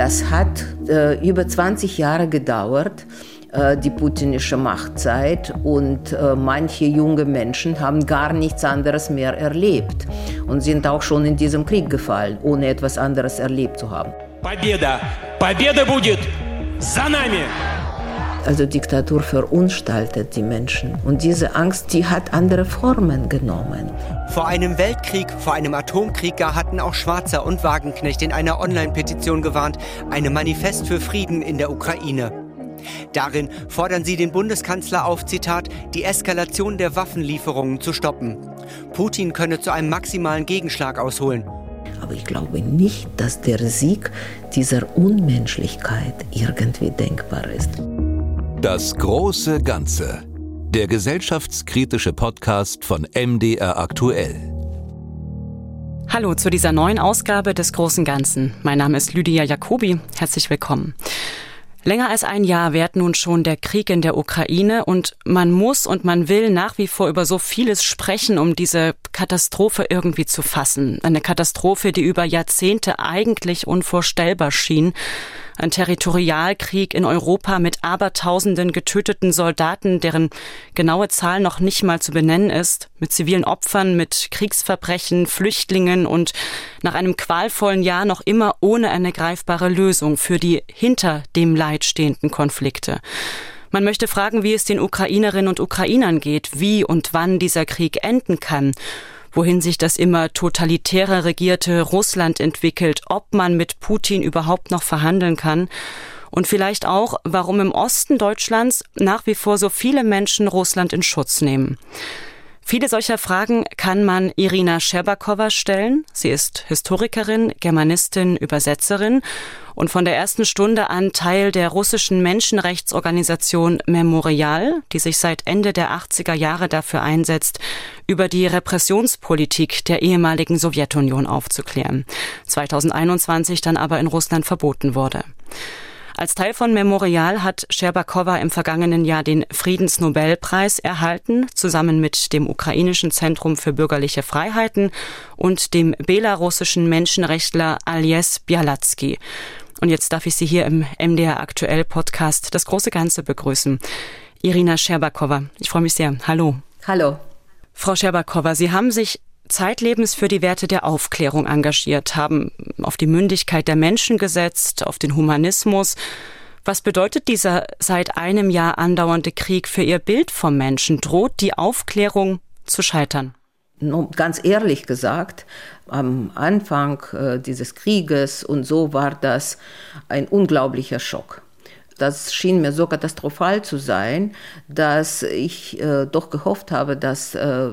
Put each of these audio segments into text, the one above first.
Das hat äh, über 20 Jahre gedauert, äh, die putinische Machtzeit und äh, manche junge Menschen haben gar nichts anderes mehr erlebt und sind auch schon in diesem Krieg gefallen, ohne etwas anderes erlebt zu haben. Победа! Победа будет за нами! Also Diktatur verunstaltet die Menschen. Und diese Angst, die hat andere Formen genommen. Vor einem Weltkrieg, vor einem Atomkrieg gar hatten auch Schwarzer und Wagenknecht in einer Online-Petition gewarnt, einem Manifest für Frieden in der Ukraine. Darin fordern sie den Bundeskanzler auf, Zitat, die Eskalation der Waffenlieferungen zu stoppen. Putin könne zu einem maximalen Gegenschlag ausholen. Aber ich glaube nicht, dass der Sieg dieser Unmenschlichkeit irgendwie denkbar ist. Das große Ganze. Der gesellschaftskritische Podcast von MDR aktuell. Hallo zu dieser neuen Ausgabe des großen Ganzen. Mein Name ist Lydia Jacobi. Herzlich willkommen. Länger als ein Jahr währt nun schon der Krieg in der Ukraine und man muss und man will nach wie vor über so vieles sprechen, um diese Katastrophe irgendwie zu fassen. Eine Katastrophe, die über Jahrzehnte eigentlich unvorstellbar schien. Ein Territorialkrieg in Europa mit abertausenden getöteten Soldaten, deren genaue Zahl noch nicht mal zu benennen ist, mit zivilen Opfern, mit Kriegsverbrechen, Flüchtlingen und nach einem qualvollen Jahr noch immer ohne eine greifbare Lösung für die hinter dem Leid stehenden Konflikte. Man möchte fragen, wie es den Ukrainerinnen und Ukrainern geht, wie und wann dieser Krieg enden kann wohin sich das immer totalitärer regierte Russland entwickelt, ob man mit Putin überhaupt noch verhandeln kann und vielleicht auch, warum im Osten Deutschlands nach wie vor so viele Menschen Russland in Schutz nehmen. Viele solcher Fragen kann man Irina Scherbakowa stellen. Sie ist Historikerin, Germanistin, Übersetzerin und von der ersten Stunde an Teil der russischen Menschenrechtsorganisation Memorial, die sich seit Ende der 80er Jahre dafür einsetzt, über die Repressionspolitik der ehemaligen Sowjetunion aufzuklären. 2021 dann aber in Russland verboten wurde. Als Teil von Memorial hat Scherbakowa im vergangenen Jahr den Friedensnobelpreis erhalten, zusammen mit dem ukrainischen Zentrum für bürgerliche Freiheiten und dem belarussischen Menschenrechtler Alies Bialatsky. Und jetzt darf ich Sie hier im MDR Aktuell Podcast das große Ganze begrüßen. Irina Scherbakowa, ich freue mich sehr. Hallo. Hallo. Frau Scherbakowa, Sie haben sich zeitlebens für die Werte der Aufklärung engagiert, haben auf die Mündigkeit der Menschen gesetzt, auf den Humanismus. Was bedeutet dieser seit einem Jahr andauernde Krieg für Ihr Bild vom Menschen? Droht die Aufklärung zu scheitern? Ganz ehrlich gesagt, am Anfang äh, dieses Krieges und so war das ein unglaublicher Schock. Das schien mir so katastrophal zu sein, dass ich äh, doch gehofft habe, dass äh,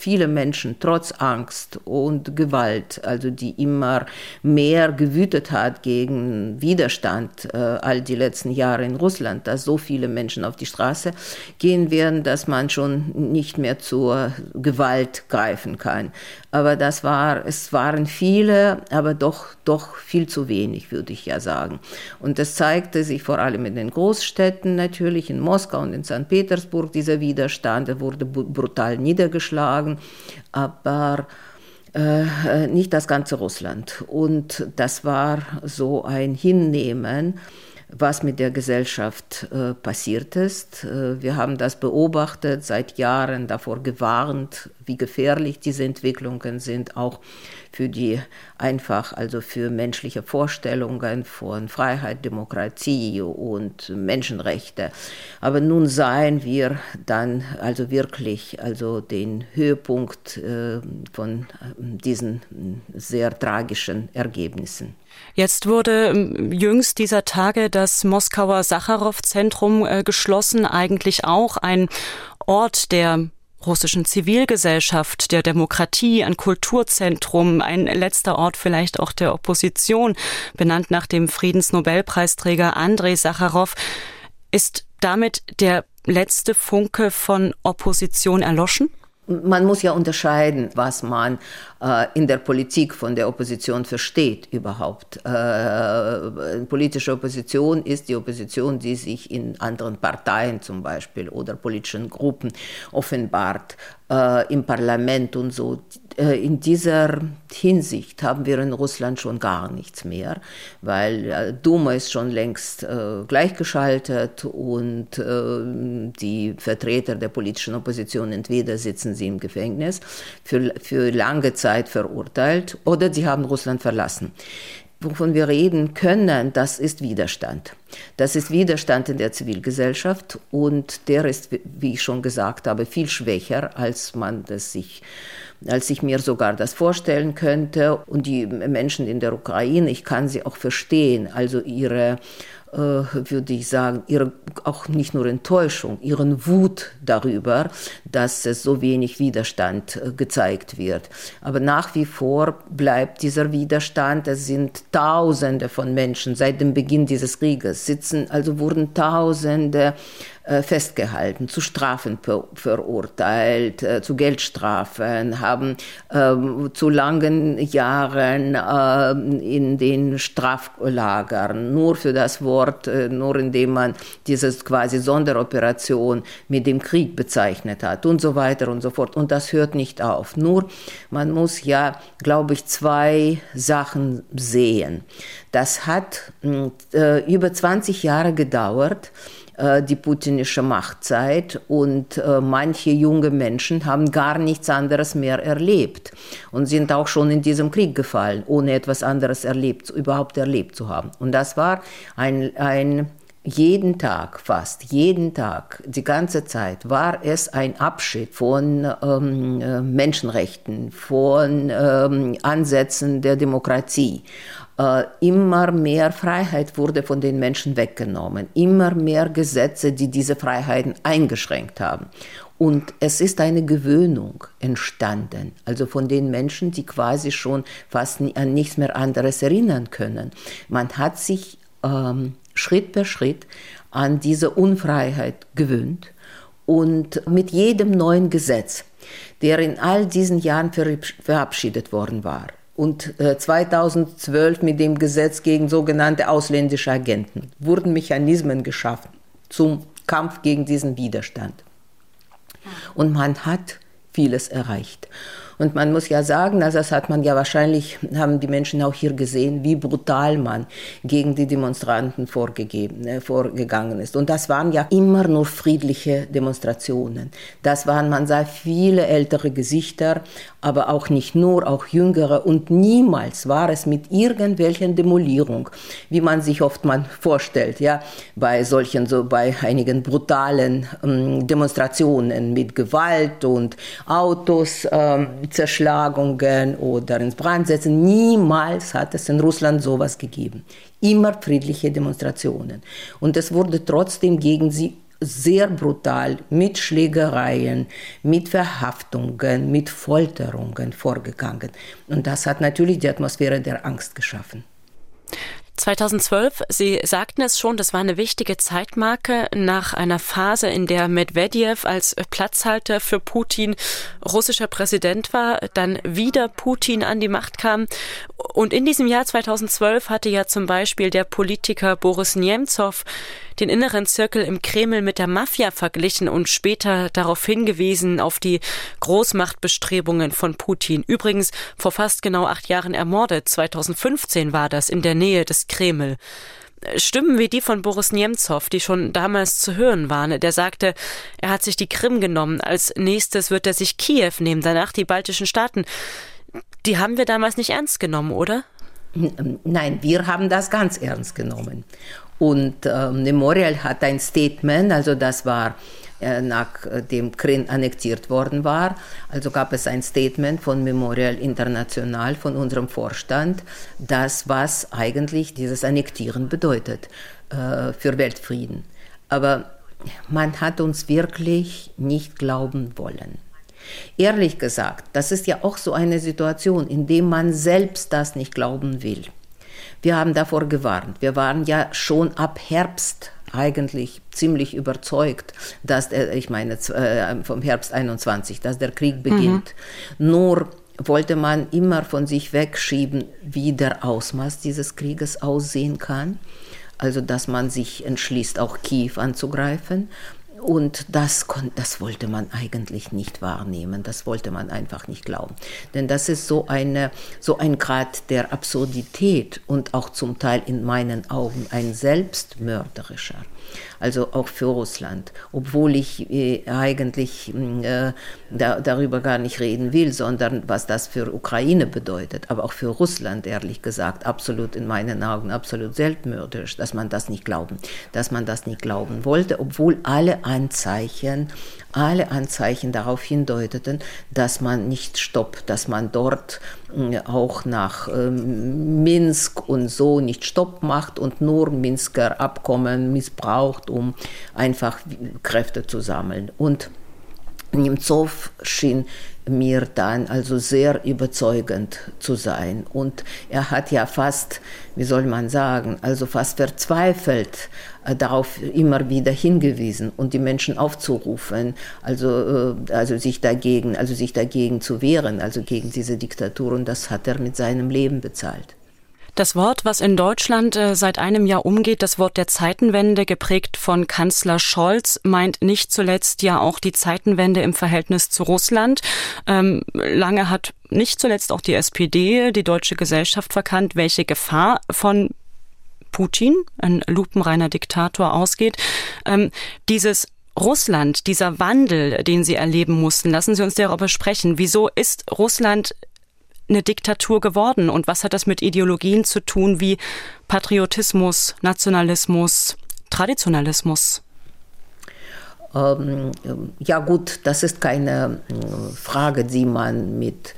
viele Menschen trotz Angst und Gewalt, also die immer mehr gewütet hat gegen Widerstand äh, all die letzten Jahre in Russland, dass so viele Menschen auf die Straße gehen werden, dass man schon nicht mehr zur Gewalt greifen kann. Aber das war, es waren viele, aber doch, doch viel zu wenig, würde ich ja sagen. Und das zeigte sich vor allem in den Großstädten natürlich, in Moskau und in St. Petersburg, dieser Widerstand, der wurde brutal niedergeschlagen, aber äh, nicht das ganze Russland. Und das war so ein Hinnehmen, was mit der Gesellschaft äh, passiert ist. Äh, wir haben das beobachtet, seit Jahren davor gewarnt, wie gefährlich diese Entwicklungen sind, auch für die einfach, also für menschliche Vorstellungen von Freiheit, Demokratie und Menschenrechte. Aber nun seien wir dann also wirklich also den Höhepunkt äh, von diesen sehr tragischen Ergebnissen. Jetzt wurde ähm, jüngst dieser Tage das Moskauer Sacharow-Zentrum äh, geschlossen, eigentlich auch ein Ort der russischen Zivilgesellschaft, der Demokratie, ein Kulturzentrum, ein letzter Ort vielleicht auch der Opposition, benannt nach dem Friedensnobelpreisträger Andrei Sacharow. Ist damit der letzte Funke von Opposition erloschen? man muss ja unterscheiden, was man in der Politik von der Opposition versteht überhaupt. Äh, politische Opposition ist die Opposition, die sich in anderen Parteien zum Beispiel oder politischen Gruppen offenbart, äh, im Parlament und so. Äh, in dieser Hinsicht haben wir in Russland schon gar nichts mehr, weil äh, Duma ist schon längst äh, gleichgeschaltet und äh, die Vertreter der politischen Opposition entweder sitzen sie im Gefängnis für, für lange Zeit verurteilt oder sie haben Russland verlassen wovon wir reden können, das ist Widerstand. Das ist Widerstand in der Zivilgesellschaft und der ist, wie ich schon gesagt habe, viel schwächer, als man das sich als ich mir sogar das vorstellen könnte. Und die Menschen in der Ukraine, ich kann sie auch verstehen, also ihre würde ich sagen, ihre auch nicht nur Enttäuschung, ihren Wut darüber, dass es so wenig Widerstand äh, gezeigt wird. Aber nach wie vor bleibt dieser Widerstand. Es sind Tausende von Menschen seit dem Beginn dieses Krieges sitzen, also wurden Tausende äh, festgehalten, zu Strafen verurteilt, äh, zu Geldstrafen, haben ähm, zu langen Jahren äh, in den Straflagern nur für das Wort, nur indem man diese quasi Sonderoperation mit dem Krieg bezeichnet hat und so weiter und so fort. Und das hört nicht auf. Nur man muss ja, glaube ich, zwei Sachen sehen. Das hat äh, über 20 Jahre gedauert, äh, die putinische Machtzeit und äh, manche junge Menschen haben gar nichts anderes mehr erlebt und sind auch schon in diesem Krieg gefallen, ohne etwas anderes erlebt, überhaupt erlebt zu haben. Und das war ein, ein jeden Tag, fast jeden Tag, die ganze Zeit war es ein Abschied von ähm, äh, Menschenrechten, von ähm, Ansätzen der Demokratie. Äh, immer mehr Freiheit wurde von den Menschen weggenommen, immer mehr Gesetze, die diese Freiheiten eingeschränkt haben. Und es ist eine Gewöhnung entstanden, also von den Menschen, die quasi schon fast an nichts mehr anderes erinnern können. Man hat sich ähm, Schritt per Schritt an diese Unfreiheit gewöhnt und mit jedem neuen Gesetz, der in all diesen Jahren verabschiedet worden war, und 2012 äh, mit dem Gesetz gegen sogenannte ausländische Agenten wurden Mechanismen geschaffen zum Kampf gegen diesen Widerstand. Und man hat vieles erreicht. Und man muss ja sagen, also das hat man ja wahrscheinlich, haben die Menschen auch hier gesehen, wie brutal man gegen die Demonstranten vorgegeben, äh, vorgegangen ist. Und das waren ja immer nur friedliche Demonstrationen. Das waren, man sah viele ältere Gesichter, aber auch nicht nur, auch jüngere. Und niemals war es mit irgendwelchen Demolierung, wie man sich oft mal vorstellt, ja, bei solchen, so bei einigen brutalen ähm, Demonstrationen mit Gewalt und Autos ähm, Zerschlagungen oder ins Brand setzen. Niemals hat es in Russland sowas gegeben. Immer friedliche Demonstrationen. Und es wurde trotzdem gegen sie sehr brutal mit Schlägereien, mit Verhaftungen, mit Folterungen vorgegangen. Und das hat natürlich die Atmosphäre der Angst geschaffen. 2012, Sie sagten es schon, das war eine wichtige Zeitmarke nach einer Phase, in der Medvedev als Platzhalter für Putin russischer Präsident war, dann wieder Putin an die Macht kam. Und in diesem Jahr 2012 hatte ja zum Beispiel der Politiker Boris Nemtsov den inneren Zirkel im Kreml mit der Mafia verglichen und später darauf hingewiesen auf die Großmachtbestrebungen von Putin. Übrigens vor fast genau acht Jahren ermordet. 2015 war das in der Nähe des Kreml. Stimmen wie die von Boris Nemtsov, die schon damals zu hören waren. Der sagte, er hat sich die Krim genommen. Als nächstes wird er sich Kiew nehmen, danach die baltischen Staaten. Die haben wir damals nicht ernst genommen, oder? Nein, wir haben das ganz ernst genommen. Und äh, Memorial hat ein Statement, also das war äh, nachdem Krim annektiert worden war. Also gab es ein Statement von Memorial International, von unserem Vorstand, das was eigentlich dieses Annektieren bedeutet äh, für Weltfrieden. Aber man hat uns wirklich nicht glauben wollen. Ehrlich gesagt, das ist ja auch so eine Situation, in der man selbst das nicht glauben will. Wir haben davor gewarnt. Wir waren ja schon ab Herbst eigentlich ziemlich überzeugt, dass der, ich meine äh, vom Herbst 21, dass der Krieg beginnt. Mhm. Nur wollte man immer von sich wegschieben, wie der Ausmaß dieses Krieges aussehen kann. Also dass man sich entschließt, auch Kiew anzugreifen. Und das, das wollte man eigentlich nicht wahrnehmen, das wollte man einfach nicht glauben. Denn das ist so, eine, so ein Grad der Absurdität und auch zum Teil in meinen Augen ein selbstmörderischer also auch für Russland, obwohl ich äh, eigentlich äh, da, darüber gar nicht reden will, sondern was das für Ukraine bedeutet, aber auch für Russland, ehrlich gesagt, absolut in meinen Augen absolut selbstmörderisch, dass man das nicht glauben, dass man das nicht glauben wollte, obwohl alle Anzeichen alle Anzeichen darauf hindeuteten, dass man nicht stoppt, dass man dort äh, auch nach ähm, Minsk und so nicht Stopp macht und nur Minsker Abkommen missbraucht, um einfach Kräfte zu sammeln. Und Nemtsov schien mir dann also sehr überzeugend zu sein. Und er hat ja fast, wie soll man sagen, also fast verzweifelt äh, darauf immer wieder hingewiesen und die Menschen aufzurufen, also, äh, also sich dagegen, also sich dagegen zu wehren, also gegen diese Diktatur. Und das hat er mit seinem Leben bezahlt. Das Wort, was in Deutschland äh, seit einem Jahr umgeht, das Wort der Zeitenwende, geprägt von Kanzler Scholz, meint nicht zuletzt ja auch die Zeitenwende im Verhältnis zu Russland. Ähm, lange hat nicht zuletzt auch die SPD, die deutsche Gesellschaft verkannt, welche Gefahr von Putin, ein lupenreiner Diktator, ausgeht. Ähm, dieses Russland, dieser Wandel, den Sie erleben mussten, lassen Sie uns darüber sprechen. Wieso ist Russland eine Diktatur geworden? Und was hat das mit Ideologien zu tun wie Patriotismus, Nationalismus, Traditionalismus? Ähm, ja gut, das ist keine äh, Frage, die man mit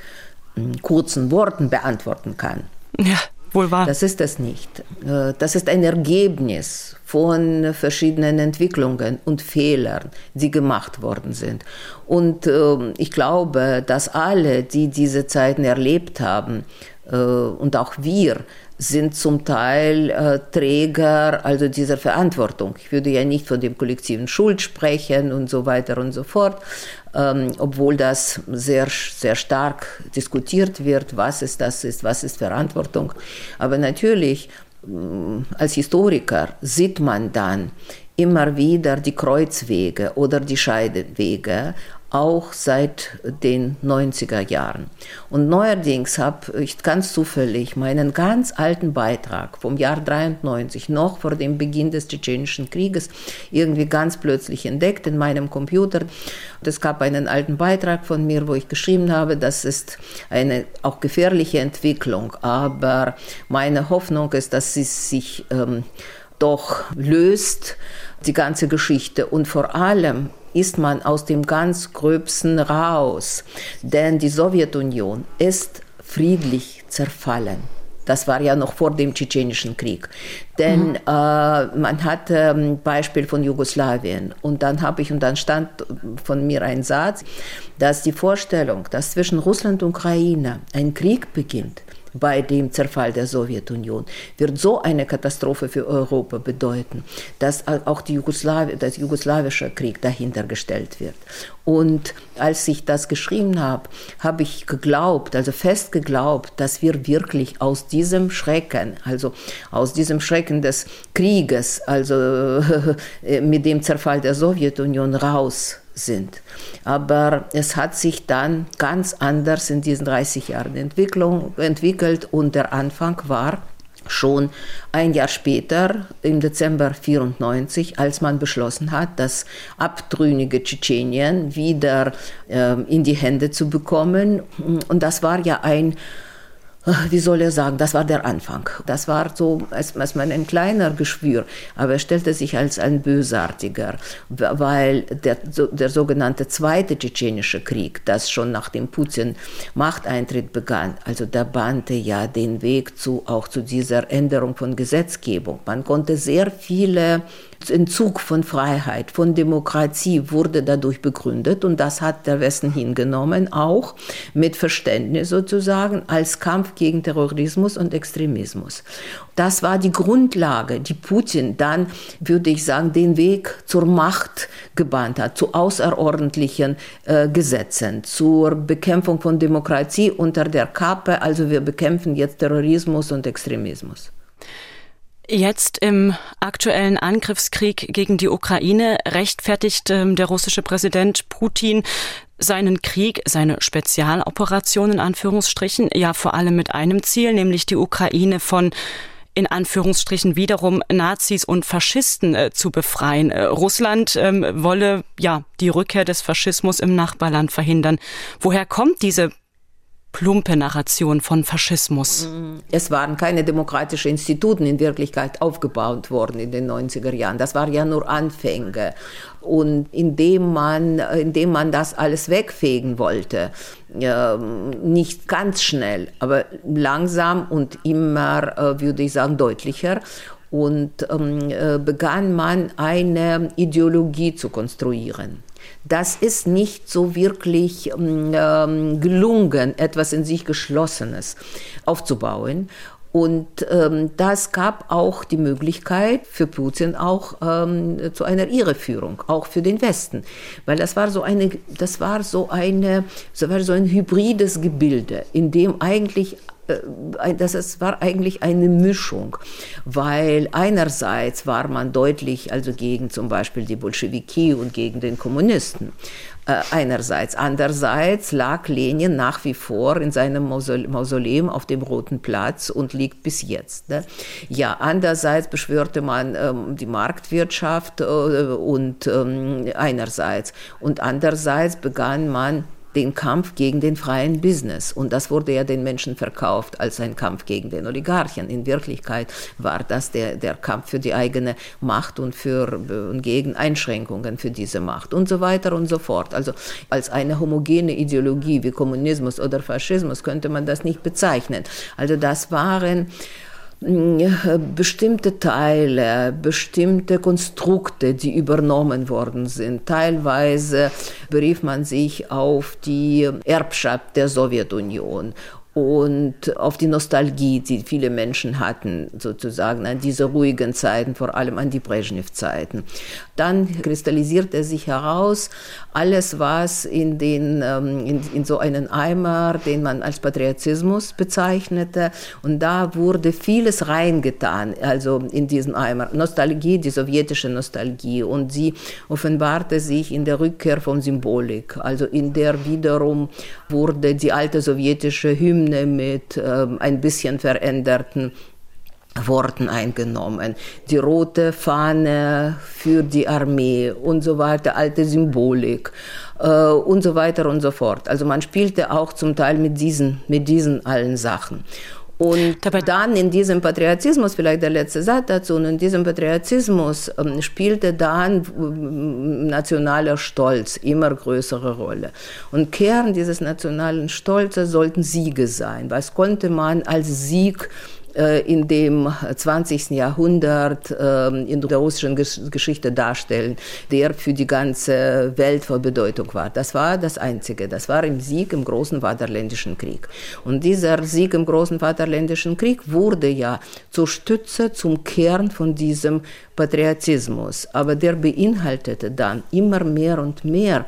äh, kurzen Worten beantworten kann. Ja. Wohl wahr. Das ist es nicht. Äh, das ist ein Ergebnis von verschiedenen Entwicklungen und Fehlern, die gemacht worden sind. Und ähm, ich glaube, dass alle, die diese Zeiten erlebt haben, äh, und auch wir, sind zum Teil äh, Träger also dieser Verantwortung. Ich würde ja nicht von dem kollektiven Schuld sprechen und so weiter und so fort, ähm, obwohl das sehr, sehr stark diskutiert wird, was ist das ist, was ist Verantwortung. Aber natürlich, äh, als Historiker sieht man dann immer wieder die Kreuzwege oder die Scheidewege auch seit den 90er Jahren. Und neuerdings habe ich ganz zufällig meinen ganz alten Beitrag vom Jahr 93, noch vor dem Beginn des Tschetschenischen Krieges, irgendwie ganz plötzlich entdeckt in meinem Computer. Und es gab einen alten Beitrag von mir, wo ich geschrieben habe, das ist eine auch gefährliche Entwicklung, aber meine Hoffnung ist, dass sie sich ähm, doch löst, die ganze Geschichte. Und vor allem ist man aus dem ganz Gröbsten raus. Denn die Sowjetunion ist friedlich zerfallen. Das war ja noch vor dem Tschetschenischen Krieg. Denn mhm. äh, man hat ein ähm, Beispiel von Jugoslawien. Und dann habe ich, und dann stand von mir ein Satz, dass die Vorstellung, dass zwischen Russland und Ukraine ein Krieg beginnt, bei dem Zerfall der Sowjetunion, wird so eine Katastrophe für Europa bedeuten, dass auch die Jugoslawi der jugoslawische Krieg dahinter gestellt wird. Und als ich das geschrieben habe, habe ich geglaubt, also fest geglaubt, dass wir wirklich aus diesem Schrecken, also aus diesem Schrecken des Krieges, also mit dem Zerfall der Sowjetunion raus sind. Aber es hat sich dann ganz anders in diesen 30 Jahren Entwicklung, entwickelt und der Anfang war schon ein Jahr später, im Dezember 1994, als man beschlossen hat, das abtrünnige Tschetschenien wieder äh, in die Hände zu bekommen. Und das war ja ein wie soll er sagen, das war der Anfang. Das war so als, als man ein kleiner Geschwür, aber er stellte sich als ein bösartiger, weil der, der sogenannte Zweite Tschetschenische Krieg, das schon nach dem Putin Machteintritt begann, also der bahnte ja den Weg zu, auch zu dieser Änderung von Gesetzgebung. Man konnte sehr viele Entzug von Freiheit, von Demokratie wurde dadurch begründet und das hat der Westen hingenommen, auch mit Verständnis sozusagen als Kampf gegen Terrorismus und Extremismus. Das war die Grundlage, die Putin dann, würde ich sagen, den Weg zur Macht gebahnt hat, zu außerordentlichen äh, Gesetzen, zur Bekämpfung von Demokratie unter der Kappe. Also wir bekämpfen jetzt Terrorismus und Extremismus. Jetzt im aktuellen Angriffskrieg gegen die Ukraine rechtfertigt ähm, der russische Präsident Putin seinen Krieg, seine Spezialoperation in Anführungsstrichen, ja vor allem mit einem Ziel, nämlich die Ukraine von in Anführungsstrichen wiederum Nazis und Faschisten äh, zu befreien. Äh, Russland ähm, wolle ja die Rückkehr des Faschismus im Nachbarland verhindern. Woher kommt diese plumpe Narration von Faschismus. Es waren keine demokratischen Instituten in Wirklichkeit aufgebaut worden in den 90er Jahren. Das war ja nur Anfänge. Und indem man, indem man das alles wegfegen wollte, nicht ganz schnell, aber langsam und immer, äh, würde ich sagen, deutlicher. Und ähm, äh, begann man eine Ideologie zu konstruieren das ist nicht so wirklich ähm, ähm, gelungen, etwas in sich Geschlossenes aufzubauen. Und ähm, das gab auch die Möglichkeit für Putin auch ähm, zu einer Irreführung, auch für den Westen, weil das war so eine, das war so eine, das war so ein hybrides Gebilde, in dem eigentlich das es war eigentlich eine Mischung, weil einerseits war man deutlich also gegen zum Beispiel die Bolschewiki und gegen den Kommunisten. Äh, einerseits. Andererseits lag Lenin nach wie vor in seinem Mausoleum auf dem Roten Platz und liegt bis jetzt. Ne? Ja, andererseits beschwörte man ähm, die Marktwirtschaft äh, und ähm, einerseits und andererseits begann man den Kampf gegen den freien Business. Und das wurde ja den Menschen verkauft als ein Kampf gegen den Oligarchen. In Wirklichkeit war das der, der Kampf für die eigene Macht und, für, und gegen Einschränkungen für diese Macht und so weiter und so fort. Also als eine homogene Ideologie wie Kommunismus oder Faschismus könnte man das nicht bezeichnen. Also das waren bestimmte Teile, bestimmte Konstrukte, die übernommen worden sind. Teilweise berief man sich auf die Erbschaft der Sowjetunion und auf die Nostalgie, die viele Menschen hatten, sozusagen an diese ruhigen Zeiten, vor allem an die Brezhnev-Zeiten. Dann kristallisierte sich heraus, alles, was in, den, ähm, in, in so einen Eimer, den man als Patriotismus bezeichnete, und da wurde vieles reingetan, also in diesen Eimer. Nostalgie, die sowjetische Nostalgie, und sie offenbarte sich in der Rückkehr von Symbolik, also in der wiederum wurde die alte sowjetische Hymne mit ähm, ein bisschen veränderten Worten eingenommen. Die rote Fahne für die Armee und so weiter, alte Symbolik äh, und so weiter und so fort. Also man spielte auch zum Teil mit diesen, mit diesen allen Sachen. Und Dabei dann in diesem Patriotismus, vielleicht der letzte Satz dazu, und in diesem Patriotismus ähm, spielte dann nationaler Stolz immer größere Rolle. Und Kern dieses nationalen Stolzes sollten Siege sein. Was konnte man als Sieg in dem 20. Jahrhundert ähm, in der russischen Geschichte darstellen, der für die ganze Welt von Bedeutung war. Das war das Einzige. Das war im Sieg im Großen Vaterländischen Krieg. Und dieser Sieg im Großen Vaterländischen Krieg wurde ja zur Stütze, zum Kern von diesem Patriotismus. Aber der beinhaltete dann immer mehr und mehr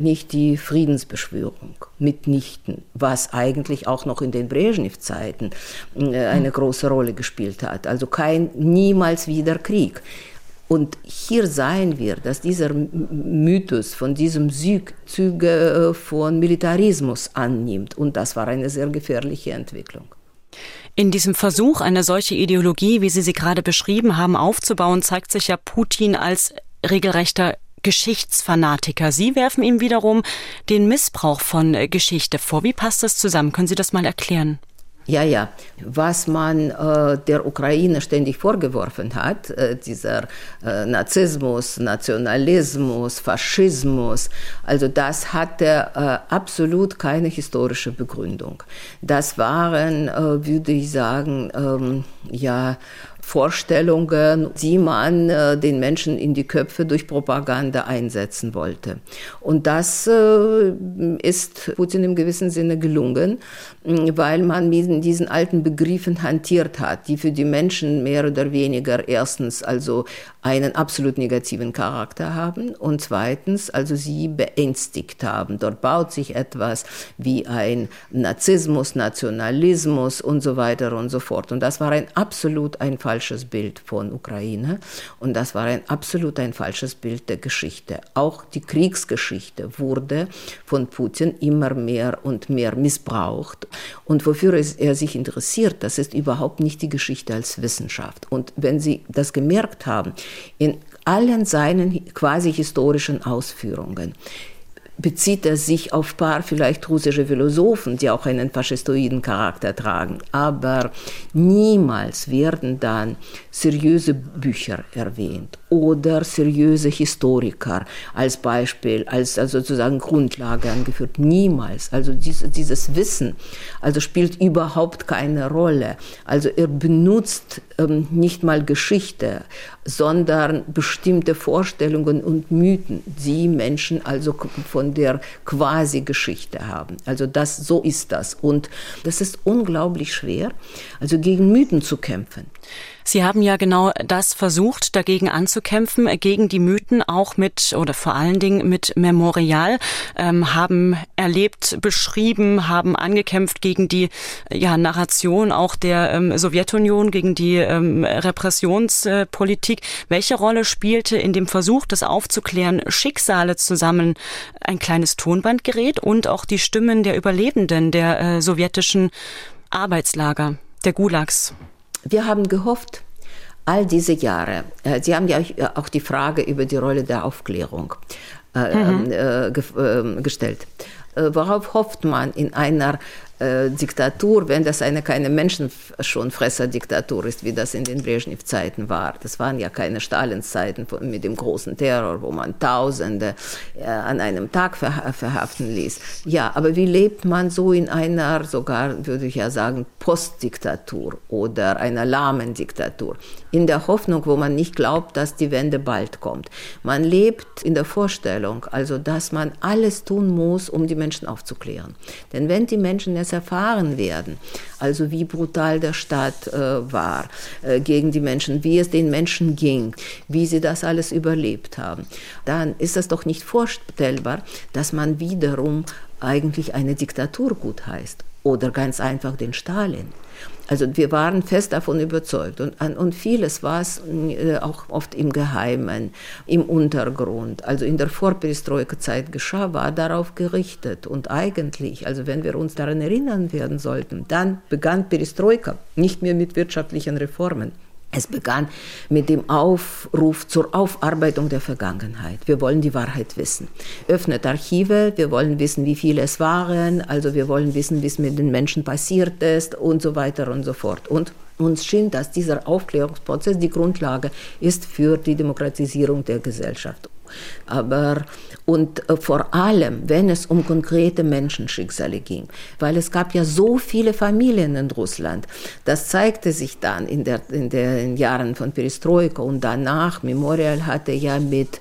nicht die Friedensbeschwörung mitnichten, was eigentlich auch noch in den Brezhnev-Zeiten äh, eine große Rolle gespielt hat. Also kein niemals wieder Krieg. Und hier seien wir, dass dieser Mythos von diesem Sieg Züge äh, von Militarismus annimmt. Und das war eine sehr gefährliche Entwicklung. In diesem Versuch, eine solche Ideologie, wie Sie sie gerade beschrieben haben, aufzubauen, zeigt sich ja Putin als regelrechter Geschichtsfanatiker. Sie werfen ihm wiederum den Missbrauch von äh, Geschichte vor. Wie passt das zusammen? Können Sie das mal erklären? Ja, ja. Was man äh, der Ukraine ständig vorgeworfen hat, äh, dieser äh, Narzissmus, Nationalismus, Faschismus, also das hatte äh, absolut keine historische Begründung. Das waren, äh, würde ich sagen, ähm, ja, Vorstellungen, die man äh, den Menschen in die Köpfe durch Propaganda einsetzen wollte. Und das äh, ist Putin im gewissen Sinne gelungen, weil man mit diesen alten Begriffen hantiert hat, die für die Menschen mehr oder weniger erstens also einen absolut negativen Charakter haben und zweitens also sie beängstigt haben. Dort baut sich etwas wie ein Narzissmus, Nationalismus und so weiter und so fort. Und das war ein absolut ein falsches Bild von Ukraine und das war ein absolut ein falsches Bild der Geschichte. Auch die Kriegsgeschichte wurde von Putin immer mehr und mehr missbraucht und wofür er sich interessiert, das ist überhaupt nicht die Geschichte als Wissenschaft. Und wenn Sie das gemerkt haben, in allen seinen quasi historischen Ausführungen bezieht er sich auf paar vielleicht russische Philosophen, die auch einen faschistoiden Charakter tragen. Aber niemals werden dann seriöse Bücher erwähnt oder seriöse Historiker als Beispiel, als also sozusagen Grundlage angeführt. Niemals. Also dieses, dieses Wissen also spielt überhaupt keine Rolle. Also er benutzt ähm, nicht mal Geschichte, sondern bestimmte Vorstellungen und Mythen, die Menschen also von der Quasi-Geschichte haben. Also das, so ist das. Und das ist unglaublich schwer, also gegen Mythen zu kämpfen. Sie haben ja genau das versucht, dagegen anzukämpfen, gegen die Mythen, auch mit oder vor allen Dingen mit Memorial, ähm, haben erlebt, beschrieben, haben angekämpft gegen die ja, Narration auch der ähm, Sowjetunion, gegen die ähm, Repressionspolitik. Welche Rolle spielte in dem Versuch, das aufzuklären, Schicksale zusammen, ein kleines Tonbandgerät und auch die Stimmen der Überlebenden der äh, sowjetischen Arbeitslager, der Gulags? Wir haben gehofft, all diese Jahre, äh, Sie haben ja auch die Frage über die Rolle der Aufklärung äh, mhm. äh, ge äh, gestellt. Äh, worauf hofft man in einer äh, Diktatur, wenn das eine keine Menschenschonfresser-Diktatur ist, wie das in den Brezhnev-Zeiten war. Das waren ja keine Stalins-Zeiten mit dem großen Terror, wo man Tausende äh, an einem Tag ver verhaften ließ. Ja, aber wie lebt man so in einer, sogar würde ich ja sagen, Postdiktatur oder einer lahmen Diktatur? In der Hoffnung, wo man nicht glaubt, dass die Wende bald kommt. Man lebt in der Vorstellung, also dass man alles tun muss, um die Menschen aufzuklären. Denn wenn die Menschen es erfahren werden. Also wie brutal der Staat äh, war äh, gegen die Menschen, wie es den Menschen ging, wie sie das alles überlebt haben. Dann ist es doch nicht vorstellbar, dass man wiederum eigentlich eine Diktatur gut heißt oder ganz einfach den Stalin. Also wir waren fest davon überzeugt und, und vieles war es äh, auch oft im Geheimen, im Untergrund. Also in der Vorperestroika-Zeit geschah, war darauf gerichtet. Und eigentlich, also wenn wir uns daran erinnern werden sollten, dann begann Perestroika nicht mehr mit wirtschaftlichen Reformen, es begann mit dem Aufruf zur Aufarbeitung der Vergangenheit. Wir wollen die Wahrheit wissen. Öffnet Archive, wir wollen wissen, wie viele es waren, also wir wollen wissen, wie es mit den Menschen passiert ist und so weiter und so fort. Und uns schien, dass dieser Aufklärungsprozess die Grundlage ist für die Demokratisierung der Gesellschaft. Aber und äh, vor allem, wenn es um konkrete Menschenschicksale ging, weil es gab ja so viele Familien in Russland. Das zeigte sich dann in, der, in den Jahren von Perestroika und danach. Memorial hatte ja mit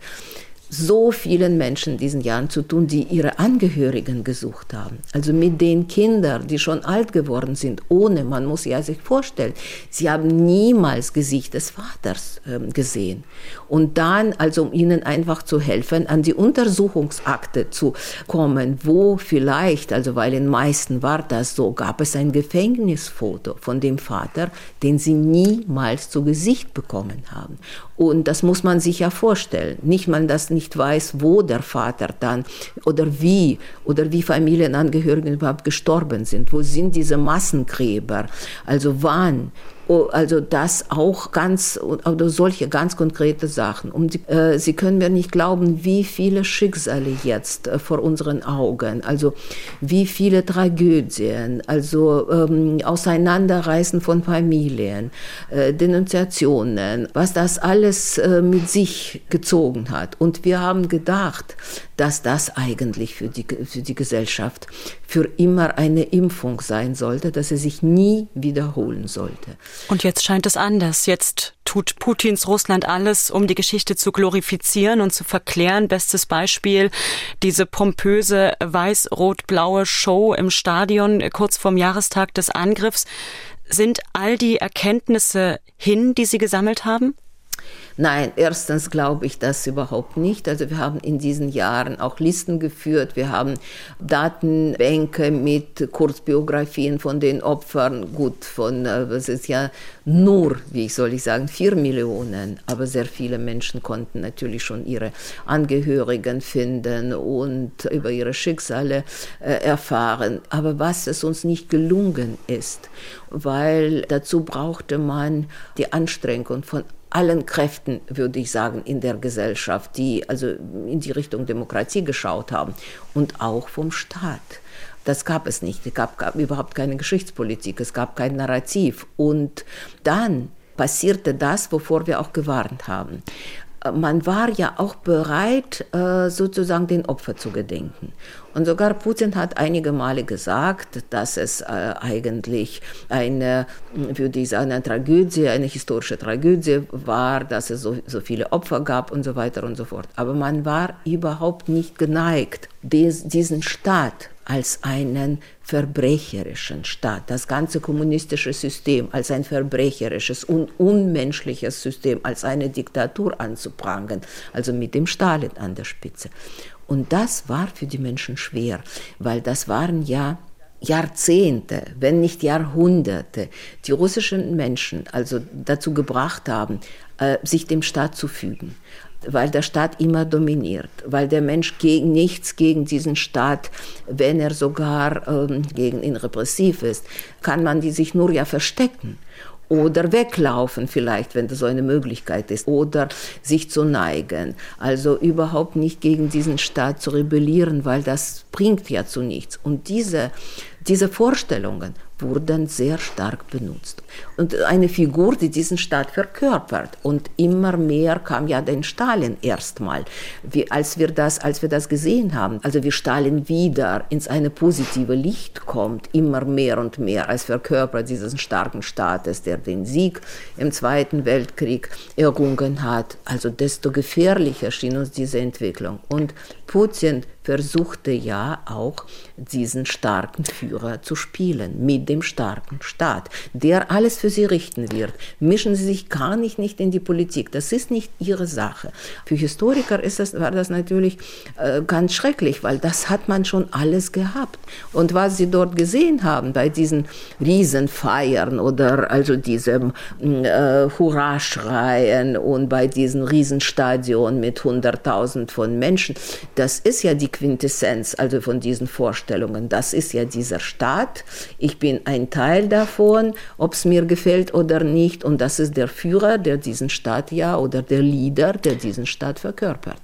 so vielen Menschen in diesen Jahren zu tun, die ihre Angehörigen gesucht haben. Also mit den Kindern, die schon alt geworden sind, ohne, man muss ja sich vorstellen, sie haben niemals Gesicht des Vaters äh, gesehen. Und dann, also um ihnen einfach zu helfen, an die Untersuchungsakte zu kommen, wo vielleicht, also weil in meisten war das so, gab es ein Gefängnisfoto von dem Vater, den sie niemals zu Gesicht bekommen haben. Und das muss man sich ja vorstellen. Nicht man das nicht weiß, wo der Vater dann oder wie oder wie Familienangehörige überhaupt gestorben sind. Wo sind diese Massengräber? Also wann? Oh, also das auch ganz, oder solche ganz konkrete Sachen. Und die, äh, Sie können mir nicht glauben, wie viele Schicksale jetzt äh, vor unseren Augen, also wie viele Tragödien, also ähm, Auseinanderreißen von Familien, äh, Denunziationen, was das alles äh, mit sich gezogen hat. Und wir haben gedacht, dass das eigentlich für die, für die Gesellschaft für immer eine Impfung sein sollte, dass sie sich nie wiederholen sollte. Und jetzt scheint es anders. Jetzt tut Putins Russland alles, um die Geschichte zu glorifizieren und zu verklären. Bestes Beispiel diese pompöse weiß-rot-blaue Show im Stadion kurz vorm Jahrestag des Angriffs. Sind all die Erkenntnisse hin, die Sie gesammelt haben? Nein, erstens glaube ich das überhaupt nicht. Also wir haben in diesen Jahren auch Listen geführt. Wir haben Datenbänke mit Kurzbiografien von den Opfern. Gut, von, es äh, ist ja nur, wie soll ich sagen, vier Millionen. Aber sehr viele Menschen konnten natürlich schon ihre Angehörigen finden und über ihre Schicksale äh, erfahren. Aber was es uns nicht gelungen ist, weil dazu brauchte man die Anstrengung von allen Kräften, würde ich sagen, in der Gesellschaft, die also in die Richtung Demokratie geschaut haben und auch vom Staat. Das gab es nicht. Es gab, gab überhaupt keine Geschichtspolitik, es gab kein Narrativ. Und dann passierte das, wovor wir auch gewarnt haben man war ja auch bereit, äh, sozusagen den Opfer zu gedenken. Und sogar Putin hat einige Male gesagt, dass es äh, eigentlich eine, würde ich sagen, eine Tragödie, eine historische Tragödie war, dass es so, so viele Opfer gab und so weiter und so fort. Aber man war überhaupt nicht geneigt, diesen Staat als einen verbrecherischen Staat, das ganze kommunistische System als ein verbrecherisches und unmenschliches System, als eine Diktatur anzuprangen, also mit dem Stalin an der Spitze. Und das war für die Menschen schwer, weil das waren ja Jahrzehnte, wenn nicht Jahrhunderte, die russischen Menschen also dazu gebracht haben, äh, sich dem Staat zu fügen weil der Staat immer dominiert, weil der Mensch gegen nichts gegen diesen Staat, wenn er sogar ähm, gegen ihn repressiv ist, kann man die sich nur ja verstecken oder weglaufen vielleicht, wenn das so eine Möglichkeit ist, oder sich zu neigen. Also überhaupt nicht gegen diesen Staat zu rebellieren, weil das bringt ja zu nichts. Und diese, diese Vorstellungen wurden sehr stark benutzt. Und eine Figur, die diesen Staat verkörpert. Und immer mehr kam ja den Stalin erstmal, als, wir das, als wir das gesehen haben. Also wie Stalin wieder ins eine positive Licht kommt, immer mehr und mehr als Verkörper dieses starken Staates, der den Sieg im Zweiten Weltkrieg errungen hat. Also desto gefährlicher schien uns diese Entwicklung. Und Putin versuchte ja auch diesen starken Führer zu spielen mit dem starken Staat, der alles für sie richten wird. Mischen sie sich gar nicht, nicht in die Politik. Das ist nicht ihre Sache. Für Historiker ist das, war das natürlich äh, ganz schrecklich, weil das hat man schon alles gehabt. Und was sie dort gesehen haben bei diesen Riesenfeiern oder also diesem äh, Hurraschreien und bei diesen Riesenstadion mit 100.000 von Menschen, das ist ja die Quintessenz also von diesen Vorstellungen. Das ist ja dieser Staat. Ich bin ein Teil davon, ob es mir gefällt oder nicht. Und das ist der Führer, der diesen Staat ja oder der Leader, der diesen Staat verkörpert.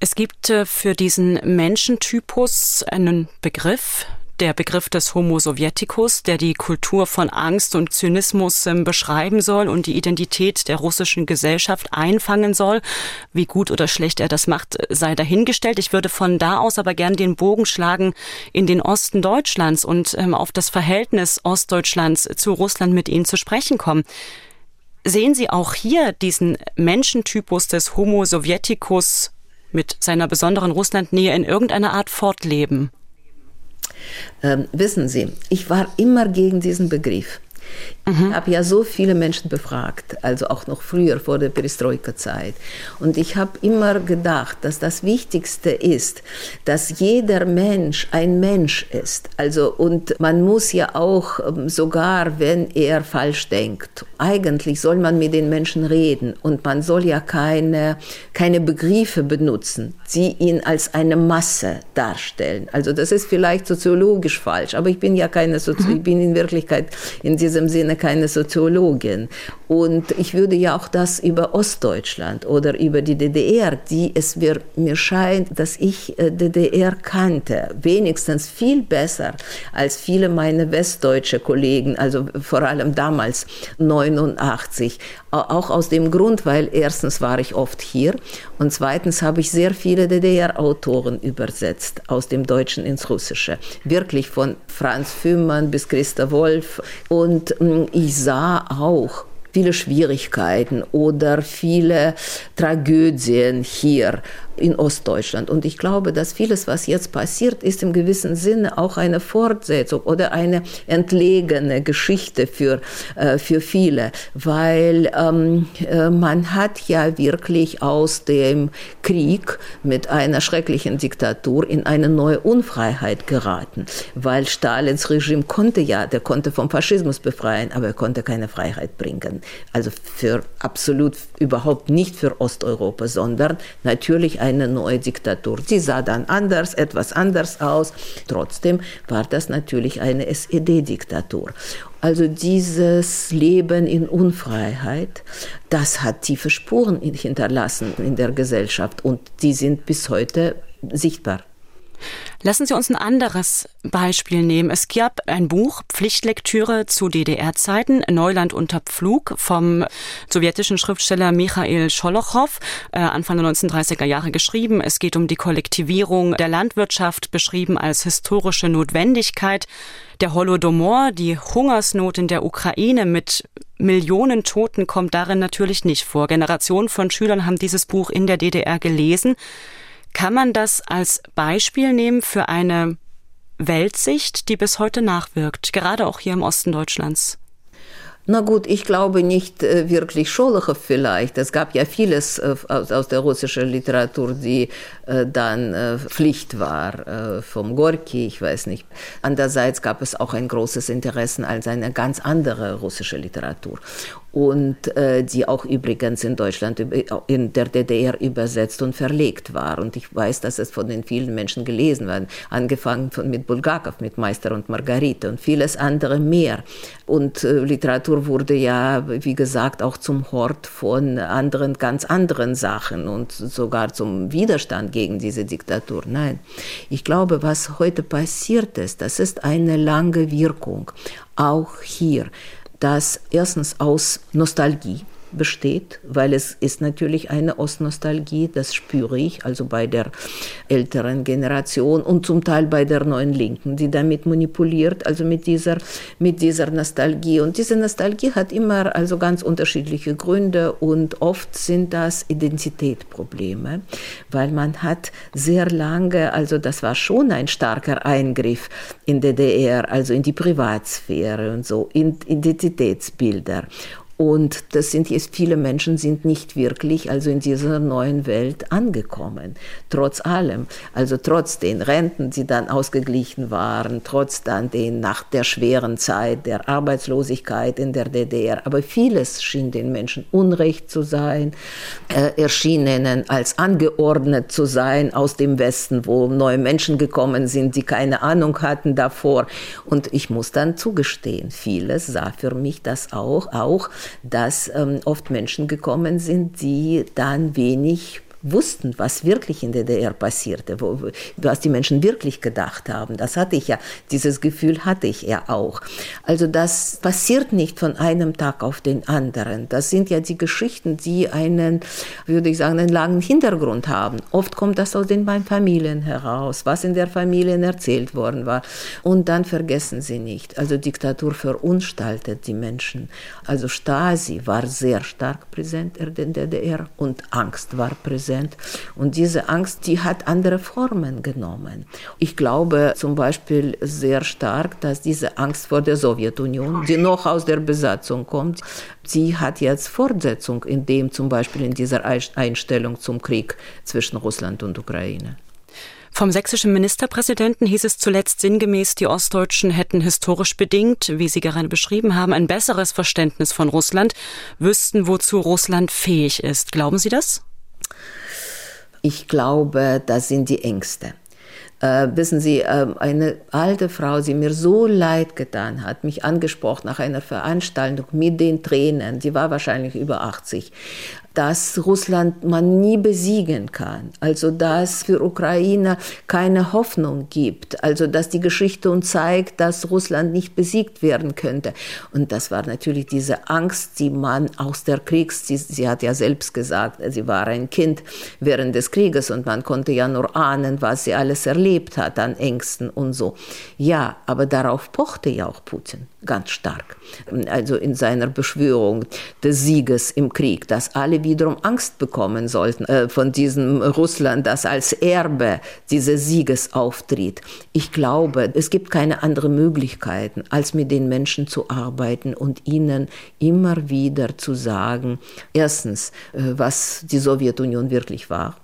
Es gibt äh, für diesen Menschentypus einen Begriff, der Begriff des Homo Sovieticus, der die Kultur von Angst und Zynismus ähm, beschreiben soll und die Identität der russischen Gesellschaft einfangen soll. Wie gut oder schlecht er das macht, sei dahingestellt. Ich würde von da aus aber gern den Bogen schlagen in den Osten Deutschlands und ähm, auf das Verhältnis Ostdeutschlands zu Russland mit Ihnen zu sprechen kommen. Sehen Sie auch hier diesen Menschentypus des Homo Sovieticus mit seiner besonderen Russlandnähe in irgendeiner Art fortleben? Ähm, wissen Sie, ich war immer gegen diesen Begriff. Mhm. Ich habe ja so viele Menschen befragt, also auch noch früher vor der Perestroika-Zeit. Und ich habe immer gedacht, dass das Wichtigste ist, dass jeder Mensch ein Mensch ist. Also, und man muss ja auch, ähm, sogar wenn er falsch denkt, eigentlich soll man mit den Menschen reden und man soll ja keine, keine Begriffe benutzen, die ihn als eine Masse darstellen. Also, das ist vielleicht soziologisch falsch, aber ich bin ja keine, Sozi mhm. ich bin in Wirklichkeit in diesem Sinne keine Soziologin. Und ich würde ja auch das über Ostdeutschland oder über die DDR, die es mir, mir scheint, dass ich äh, DDR kannte, wenigstens viel besser als viele meiner westdeutsche Kollegen, also vor allem damals 89, Auch aus dem Grund, weil erstens war ich oft hier und zweitens habe ich sehr viele DDR-Autoren übersetzt aus dem Deutschen ins Russische. Wirklich von Franz Fühmann bis Christa Wolf. Und mm, ich sah auch, viele Schwierigkeiten oder viele Tragödien hier in Ostdeutschland. Und ich glaube, dass vieles, was jetzt passiert, ist im gewissen Sinne auch eine Fortsetzung oder eine entlegene Geschichte für, äh, für viele, weil ähm, äh, man hat ja wirklich aus dem Krieg mit einer schrecklichen Diktatur in eine neue Unfreiheit geraten, weil Stalins Regime konnte ja, der konnte vom Faschismus befreien, aber er konnte keine Freiheit bringen. Also für absolut überhaupt nicht für Osteuropa, sondern natürlich eine neue Diktatur. Sie sah dann anders, etwas anders aus. Trotzdem war das natürlich eine SED-Diktatur. Also dieses Leben in Unfreiheit, das hat tiefe Spuren hinterlassen in der Gesellschaft und die sind bis heute sichtbar. Lassen Sie uns ein anderes Beispiel nehmen. Es gab ein Buch, Pflichtlektüre zu DDR-Zeiten, Neuland unter Pflug vom sowjetischen Schriftsteller Michael Scholochow, äh, Anfang der 1930er Jahre geschrieben. Es geht um die Kollektivierung der Landwirtschaft, beschrieben als historische Notwendigkeit. Der Holodomor, die Hungersnot in der Ukraine mit Millionen Toten kommt darin natürlich nicht vor. Generationen von Schülern haben dieses Buch in der DDR gelesen. Kann man das als Beispiel nehmen für eine Weltsicht, die bis heute nachwirkt, gerade auch hier im Osten Deutschlands? Na gut, ich glaube nicht äh, wirklich Scholochow vielleicht. Es gab ja vieles äh, aus, der russischen Literatur, die äh, dann Pflicht war, vom Gorki, ich weiß nicht. Andererseits gab es auch ein großes Interesse als eine ganz andere russische Literatur und äh, die auch übrigens in Deutschland in der DDR übersetzt und verlegt war. Und ich weiß, dass es von den vielen Menschen gelesen wird, angefangen von mit Bulgakov, mit Meister und Margarite und vieles andere mehr. Und äh, Literatur wurde ja, wie gesagt, auch zum Hort von anderen, ganz anderen Sachen und sogar zum Widerstand gegen diese Diktatur. Nein, ich glaube, was heute passiert ist, das ist eine lange Wirkung, auch hier das erstens aus Nostalgie besteht, weil es ist natürlich eine Ostnostalgie, das spüre ich, also bei der älteren Generation und zum Teil bei der neuen Linken, die damit manipuliert, also mit dieser, mit dieser Nostalgie. Und diese Nostalgie hat immer also ganz unterschiedliche Gründe und oft sind das Identitätsprobleme, weil man hat sehr lange, also das war schon ein starker Eingriff in DDR, also in die Privatsphäre und so, in Identitätsbilder. Und das sind jetzt viele Menschen sind nicht wirklich also in dieser neuen Welt angekommen. Trotz allem, also trotz den Renten, die dann ausgeglichen waren, trotz dann den nach der schweren Zeit der Arbeitslosigkeit in der DDR. Aber vieles schien den Menschen unrecht zu sein, äh, erschien ihnen als angeordnet zu sein aus dem Westen, wo neue Menschen gekommen sind, die keine Ahnung hatten davor. Und ich muss dann zugestehen, vieles sah für mich das auch, auch dass ähm, oft Menschen gekommen sind, die dann wenig wussten, was wirklich in der DDR passierte, wo, was die Menschen wirklich gedacht haben. Das hatte ich ja, dieses Gefühl hatte ich ja auch. Also das passiert nicht von einem Tag auf den anderen. Das sind ja die Geschichten, die einen, würde ich sagen, einen langen Hintergrund haben. Oft kommt das aus den Familien heraus, was in der Familie erzählt worden war. Und dann vergessen sie nicht. Also Diktatur verunstaltet die Menschen. Also Stasi war sehr stark präsent in der DDR und Angst war präsent präsent. Und diese Angst, die hat andere Formen genommen. Ich glaube zum Beispiel sehr stark, dass diese Angst vor der Sowjetunion, die noch aus der Besatzung kommt, sie hat jetzt Fortsetzung in dem zum Beispiel in dieser Einstellung zum Krieg zwischen Russland und Ukraine. Vom sächsischen Ministerpräsidenten hieß es zuletzt sinngemäß, die Ostdeutschen hätten historisch bedingt, wie Sie gerade beschrieben haben, ein besseres Verständnis von Russland, wüssten, wozu Russland fähig ist. Glauben Sie das? Ich glaube, das sind die Ängste. Äh, wissen Sie, äh, eine alte Frau, die mir so leid getan hat, mich angesprochen nach einer Veranstaltung mit den Tränen, die war wahrscheinlich über 80, dass Russland man nie besiegen kann. Also dass für Ukraine keine Hoffnung gibt. Also dass die Geschichte uns zeigt, dass Russland nicht besiegt werden könnte. Und das war natürlich diese Angst, die man aus der Kriegs, sie, sie hat ja selbst gesagt, sie war ein Kind während des Krieges und man konnte ja nur ahnen, was sie alles erlebt hat an Ängsten und so. Ja, aber darauf pochte ja auch Putin ganz stark. Also in seiner Beschwörung des Sieges im Krieg, dass alle wiederum Angst bekommen sollten äh, von diesem Russland, das als Erbe dieses Sieges auftritt. Ich glaube, es gibt keine anderen Möglichkeiten, als mit den Menschen zu arbeiten und ihnen immer wieder zu sagen, erstens, äh, was die Sowjetunion wirklich war.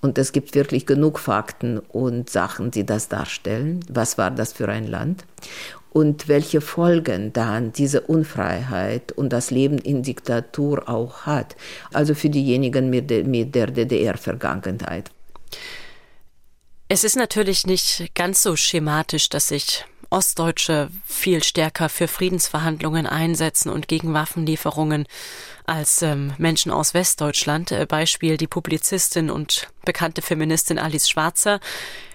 Und es gibt wirklich genug Fakten und Sachen, die das darstellen. Was war das für ein Land? Und welche Folgen dann diese Unfreiheit und das Leben in Diktatur auch hat. Also für diejenigen mit der, der DDR-Vergangenheit. Es ist natürlich nicht ganz so schematisch, dass sich Ostdeutsche viel stärker für Friedensverhandlungen einsetzen und gegen Waffenlieferungen als ähm, Menschen aus Westdeutschland. Äh, Beispiel die Publizistin und bekannte Feministin Alice Schwarzer,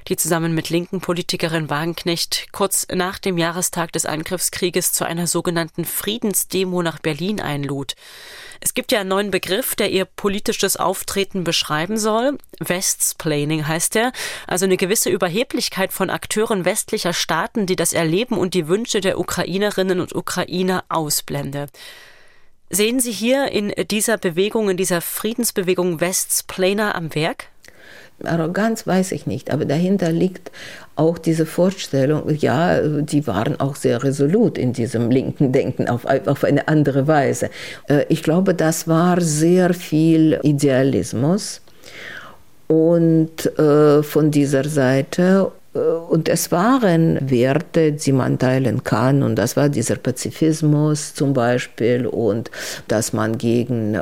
die zusammen mit linken Politikerin Wagenknecht kurz nach dem Jahrestag des Angriffskrieges zu einer sogenannten Friedensdemo nach Berlin einlud. Es gibt ja einen neuen Begriff, der ihr politisches Auftreten beschreiben soll. Westsplaining heißt er, also eine gewisse Überheblichkeit von Akteuren westlicher Staaten, die das Erleben und die Wünsche der Ukrainerinnen und Ukrainer ausblende. Sehen Sie hier in dieser Bewegung, in dieser Friedensbewegung Westsplainer am Werk? Arroganz weiß ich nicht, aber dahinter liegt auch diese Vorstellung, ja, die waren auch sehr resolut in diesem linken Denken auf, auf eine andere Weise. Äh, ich glaube, das war sehr viel Idealismus und äh, von dieser Seite äh, und es waren Werte, die man teilen kann. Und das war dieser Pazifismus zum Beispiel und dass man gegen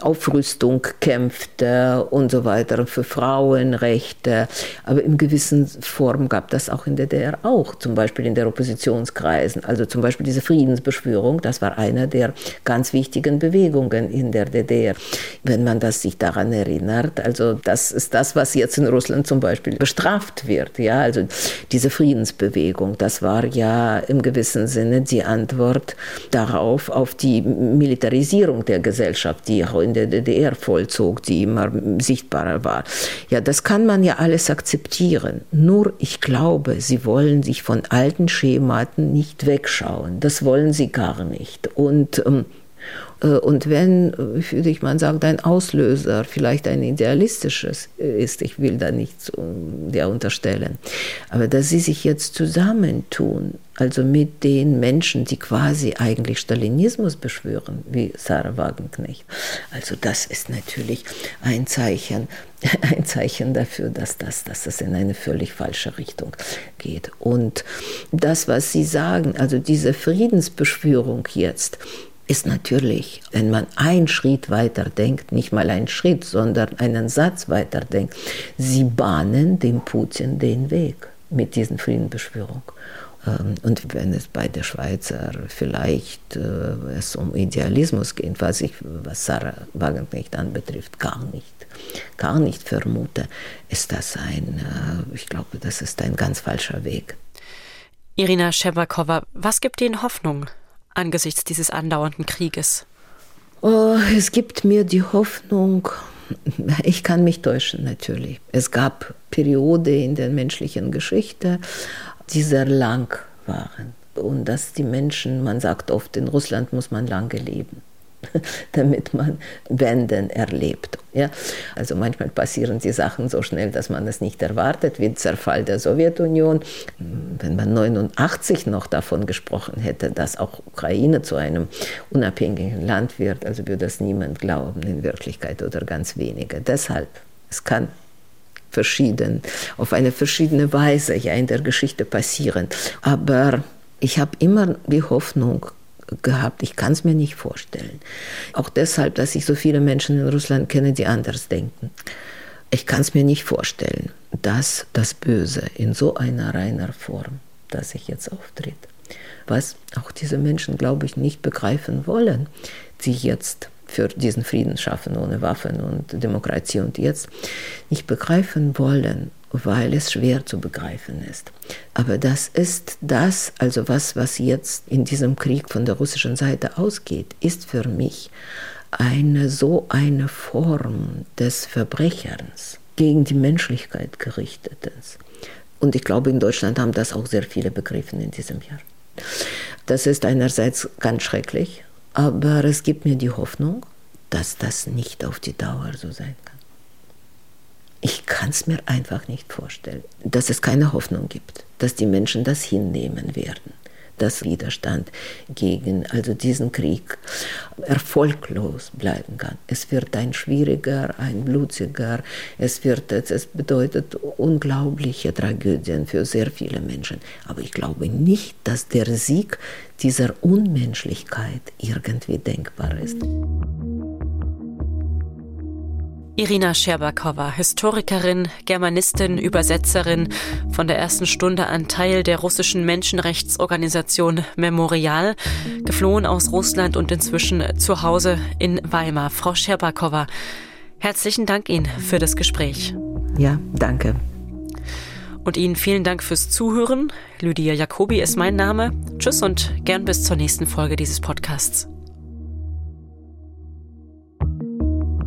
Aufrüstung kämpfte und so weiter, für Frauenrechte. Aber in gewissen Form gab das auch in der DDR auch, zum Beispiel in der Oppositionskreisen. Also zum Beispiel diese Friedensbeschwörung, das war eine der ganz wichtigen Bewegungen in der DDR. Wenn man das sich daran erinnert, also das ist das, was jetzt in Russland zum Beispiel bestraft wird. Ja, also diese Friedensbewegung, das war ja im gewissen Sinne die Antwort darauf, auf die Militarisierung der Gesellschaft, die auch in der DDR vollzog, die immer sichtbarer war. Ja, das kann man ja alles akzeptieren. Nur ich glaube, sie wollen sich von alten Schematen nicht wegschauen. Das wollen sie gar nicht. Und ähm, äh, und wenn, äh, würde ich mal sagen, dein Auslöser vielleicht ein idealistisches ist, ich will da nichts der unterstellen, aber dass sie sich jetzt zusammentun, also mit den Menschen, die quasi eigentlich Stalinismus beschwören, wie Sarah Wagenknecht. Also das ist natürlich ein Zeichen, ein Zeichen dafür, dass das, dass das in eine völlig falsche Richtung geht. Und das, was Sie sagen, also diese Friedensbeschwörung jetzt, ist natürlich, wenn man einen Schritt weiter denkt, nicht mal einen Schritt, sondern einen Satz weiter denkt, sie bahnen dem Putin den Weg mit diesen Friedensbeschwörung. Ähm, und wenn es bei der Schweizer vielleicht äh, es um Idealismus geht, was ich, was Sarah Wagenknecht anbetrifft, gar nicht, gar nicht vermute, ist das ein, äh, ich glaube, das ist ein ganz falscher Weg. Irina Scherbakova, was gibt Ihnen Hoffnung? Angesichts dieses andauernden Krieges? Oh, es gibt mir die Hoffnung, ich kann mich täuschen natürlich. Es gab Perioden in der menschlichen Geschichte, die sehr lang waren. Und dass die Menschen, man sagt oft, in Russland muss man lange leben. damit man Wenden erlebt. Ja? Also manchmal passieren die Sachen so schnell, dass man es nicht erwartet, wie der Fall der Sowjetunion. Wenn man 89 noch davon gesprochen hätte, dass auch Ukraine zu einem unabhängigen Land wird, also würde das niemand glauben in Wirklichkeit oder ganz wenige. Deshalb, es kann verschieden, auf eine verschiedene Weise ja in der Geschichte passieren. Aber ich habe immer die Hoffnung, gehabt. Ich kann es mir nicht vorstellen. Auch deshalb, dass ich so viele Menschen in Russland kenne, die anders denken. Ich kann es mir nicht vorstellen, dass das Böse in so einer reiner Form, dass sich jetzt auftritt, was auch diese Menschen, glaube ich, nicht begreifen wollen, die jetzt für diesen Frieden schaffen ohne Waffen und Demokratie und jetzt nicht begreifen wollen, weil es schwer zu begreifen ist. Aber das ist das, also was, was jetzt in diesem Krieg von der russischen Seite ausgeht, ist für mich eine so eine Form des Verbrecherns gegen die Menschlichkeit gerichtetes. Und ich glaube, in Deutschland haben das auch sehr viele begriffen in diesem Jahr. Das ist einerseits ganz schrecklich, aber es gibt mir die Hoffnung, dass das nicht auf die Dauer so sein kann. Ich kann es mir einfach nicht vorstellen, dass es keine Hoffnung gibt, dass die Menschen das hinnehmen werden, dass Widerstand gegen also diesen Krieg erfolglos bleiben kann. Es wird ein schwieriger, ein blutiger, es wird es bedeutet unglaubliche Tragödien für sehr viele Menschen, aber ich glaube nicht, dass der Sieg dieser Unmenschlichkeit irgendwie denkbar ist. Irina Scherbakowa, Historikerin, Germanistin, Übersetzerin, von der ersten Stunde an Teil der russischen Menschenrechtsorganisation Memorial, geflohen aus Russland und inzwischen zu Hause in Weimar. Frau Scherbakowa, herzlichen Dank Ihnen für das Gespräch. Ja, danke. Und Ihnen vielen Dank fürs Zuhören. Lydia Jacobi ist mein Name. Tschüss und gern bis zur nächsten Folge dieses Podcasts.